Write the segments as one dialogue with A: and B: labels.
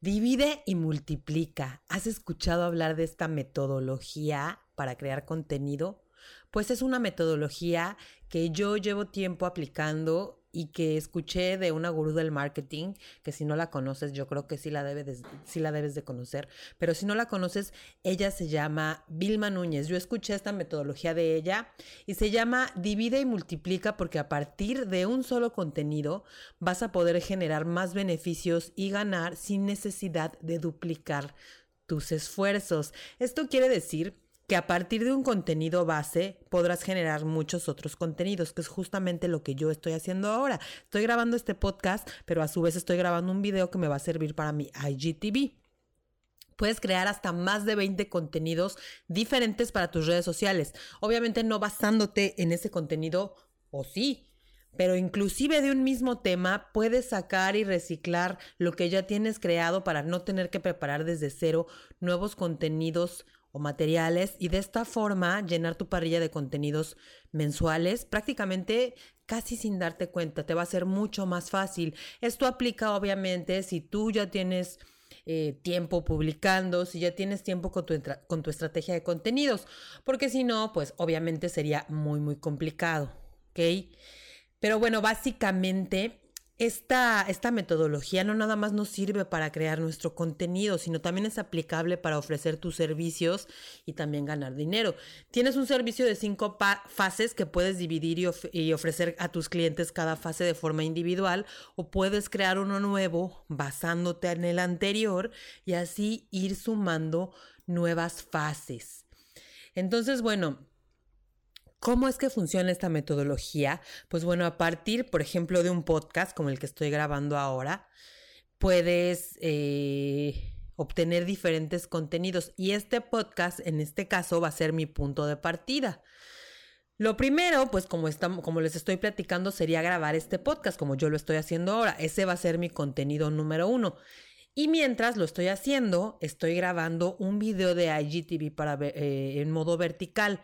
A: Divide y multiplica. ¿Has escuchado hablar de esta metodología para crear contenido? Pues es una metodología que yo llevo tiempo aplicando y que escuché de una gurú del marketing, que si no la conoces, yo creo que sí la, sí la debes de conocer, pero si no la conoces, ella se llama Vilma Núñez. Yo escuché esta metodología de ella y se llama Divide y multiplica porque a partir de un solo contenido vas a poder generar más beneficios y ganar sin necesidad de duplicar tus esfuerzos. Esto quiere decir que a partir de un contenido base podrás generar muchos otros contenidos, que es justamente lo que yo estoy haciendo ahora. Estoy grabando este podcast, pero a su vez estoy grabando un video que me va a servir para mi IGTV. Puedes crear hasta más de 20 contenidos diferentes para tus redes sociales. Obviamente no basándote en ese contenido, o sí, pero inclusive de un mismo tema puedes sacar y reciclar lo que ya tienes creado para no tener que preparar desde cero nuevos contenidos materiales y de esta forma llenar tu parrilla de contenidos mensuales prácticamente casi sin darte cuenta. Te va a ser mucho más fácil. Esto aplica obviamente si tú ya tienes... Eh, tiempo publicando, si ya tienes tiempo con tu, con tu estrategia de contenidos, porque si no, pues obviamente sería muy, muy complicado, ¿ok? Pero bueno, básicamente esta, esta, metodología no nada más nos sirve para crear nuestro contenido, sino también es aplicable para ofrecer tus servicios y también ganar dinero. Tienes un servicio de cinco fases que puedes dividir y, y, ofrecer a tus clientes cada fase de forma individual o puedes crear uno nuevo basándote en el anterior y así ir sumando nuevas fases. Entonces, bueno, ¿Cómo es que funciona esta metodología? Pues bueno, a partir, por ejemplo, de un podcast como el que estoy grabando ahora, puedes eh, obtener diferentes contenidos y este podcast, en este caso, va a ser mi punto de partida. Lo primero, pues como, les estoy platicando, sería grabar este podcast como yo lo estoy haciendo ahora. Ese va a ser mi contenido número uno. Y mientras lo estoy haciendo, estoy grabando un video de IGTV para, eh, en modo vertical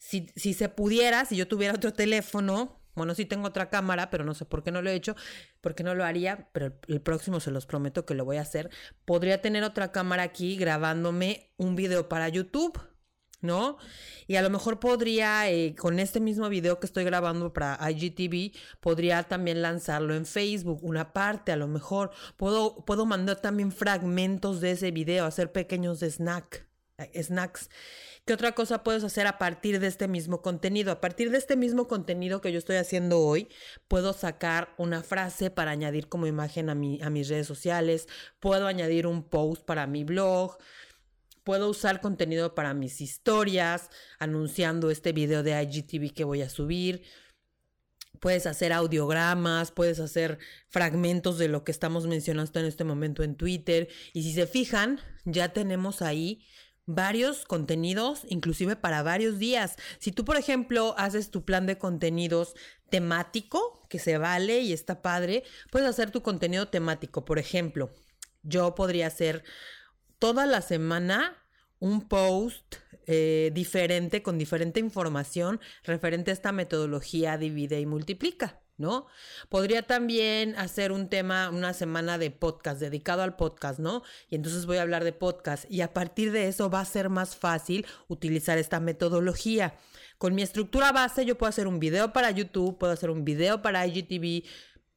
A: si, si se pudiera, si yo tuviera otro teléfono, bueno, sí tengo otra cámara, pero no sé por qué no lo he hecho, por qué no lo haría, pero el, próximo se los prometo que lo voy a hacer. Podría tener otra cámara aquí grabándome un video para YouTube, ¿no? Y a lo mejor podría, eh, con este mismo video que estoy grabando para IGTV, podría también lanzarlo en Facebook, una parte a lo mejor. Puedo, puedo mandar también fragmentos de ese video, hacer pequeños snack, eh, snacks. ¿Qué otra cosa puedes hacer a partir de este mismo contenido? A partir de este mismo contenido que yo estoy haciendo hoy, puedo sacar una frase para añadir como imagen a, mi, a mis redes sociales, puedo añadir un post para mi blog, puedo usar contenido para mis historias, anunciando este video de IGTV que voy a subir. Puedes hacer audiogramas, puedes hacer fragmentos de lo que estamos mencionando en este momento en Twitter. Y si se fijan, ya tenemos ahí varios contenidos, inclusive para varios días. Si tú, por ejemplo, haces tu plan de contenidos temático, que se vale y está padre, puedes hacer tu contenido temático. Por ejemplo, yo podría hacer toda la semana un post eh, diferente, con diferente información referente a esta metodología divide y multiplica. ¿No? Podría también hacer un tema, una semana de podcast, dedicado al podcast, ¿no? Y entonces voy a hablar de podcast y a partir de eso va a ser más fácil utilizar esta metodología. Con mi estructura base yo puedo hacer un video para YouTube, puedo hacer un video para IGTV,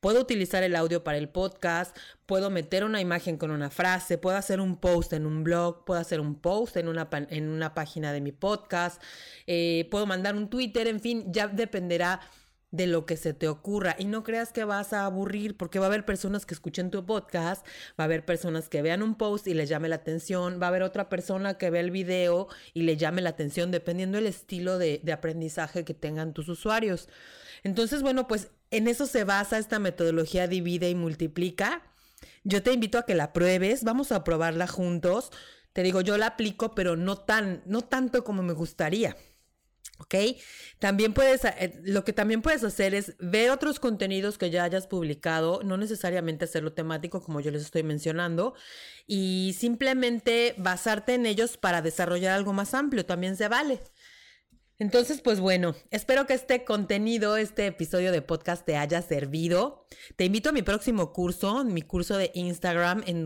A: Puedo utilizar el audio para el podcast, puedo meter una imagen con una frase, puedo hacer un post en un blog, puedo hacer un post en una, en una página de mi podcast, eh, puedo mandar un Twitter, en fin, ya dependerá de lo que se te ocurra y no creas que vas a aburrir porque va a haber personas que escuchen tu podcast, va a haber personas que vean un post y les llame la atención, va a haber otra persona que ve el video y le llame la atención dependiendo del estilo de, de aprendizaje que tengan tus usuarios. Entonces, bueno, pues en eso se basa esta metodología divide y multiplica. Yo te invito a que la pruebes, vamos a probarla juntos. te digo, yo la aplico, pero no tan, no tanto como me gustaría. ¿Ok? También puedes, eh, lo que también puedes hacer es ver otros contenidos que ya hayas publicado, no necesariamente hacerlo temático como yo les estoy mencionando, y simplemente basarte en ellos para desarrollar algo más amplio, también se vale. Entonces, pues bueno, espero que este contenido, este episodio de podcast te haya servido. Te invito a mi próximo curso, mi curso de Instagram, en